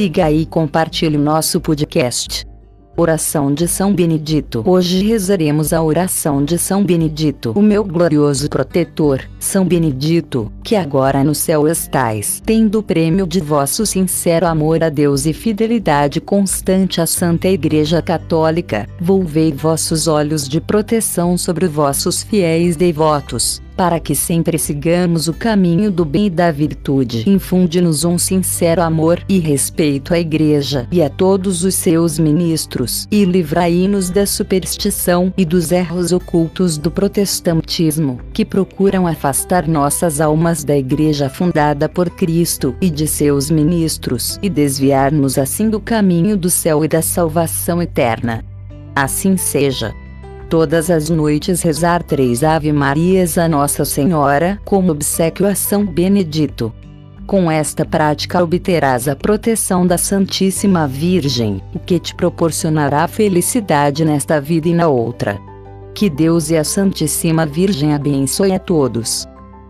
siga e compartilhe o nosso podcast. Oração de São Benedito. Hoje rezaremos a oração de São Benedito, o meu glorioso protetor, São Benedito, que agora no céu estais, tendo o prêmio de vosso sincero amor a Deus e fidelidade constante à Santa Igreja Católica, volvei vossos olhos de proteção sobre vossos fiéis devotos para que sempre sigamos o caminho do bem e da virtude. Infunde-nos um sincero amor e respeito à Igreja e a todos os seus ministros, e livrai-nos da superstição e dos erros ocultos do protestantismo, que procuram afastar nossas almas da Igreja fundada por Cristo e de seus ministros, e desviar-nos assim do caminho do céu e da salvação eterna. Assim seja todas as noites rezar três Ave Marias a Nossa Senhora, como obsequio a São Benedito. Com esta prática obterás a proteção da Santíssima Virgem, o que te proporcionará felicidade nesta vida e na outra. Que Deus e a Santíssima Virgem abençoe a todos.